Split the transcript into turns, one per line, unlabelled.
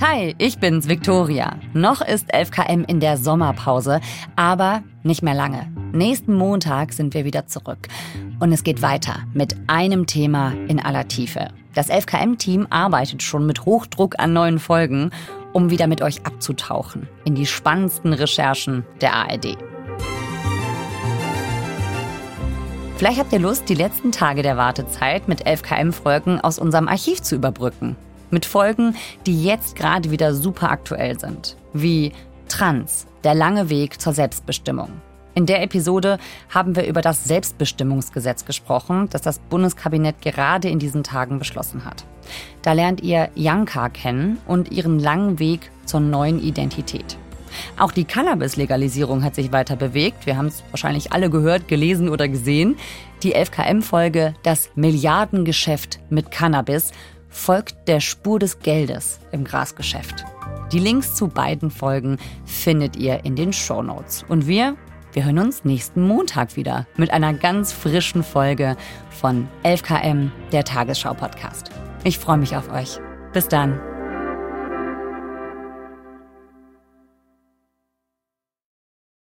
Hi, ich bin's, Victoria. Noch ist 11KM in der Sommerpause, aber nicht mehr lange. Nächsten Montag sind wir wieder zurück. Und es geht weiter mit einem Thema in aller Tiefe. Das 11KM-Team arbeitet schon mit Hochdruck an neuen Folgen, um wieder mit euch abzutauchen in die spannendsten Recherchen der ARD. Vielleicht habt ihr Lust, die letzten Tage der Wartezeit mit 11KM-Folgen aus unserem Archiv zu überbrücken. Mit Folgen, die jetzt gerade wieder super aktuell sind. Wie Trans, der lange Weg zur Selbstbestimmung. In der Episode haben wir über das Selbstbestimmungsgesetz gesprochen, das das Bundeskabinett gerade in diesen Tagen beschlossen hat. Da lernt ihr Janka kennen und ihren langen Weg zur neuen Identität. Auch die Cannabis-Legalisierung hat sich weiter bewegt. Wir haben es wahrscheinlich alle gehört, gelesen oder gesehen. Die 11KM-Folge Das Milliardengeschäft mit Cannabis folgt der Spur des Geldes im Grasgeschäft. Die Links zu beiden Folgen findet ihr in den Show Notes. Und wir, wir hören uns nächsten Montag wieder mit einer ganz frischen Folge von 11KM, der Tagesschau-Podcast. Ich freue mich auf euch. Bis dann.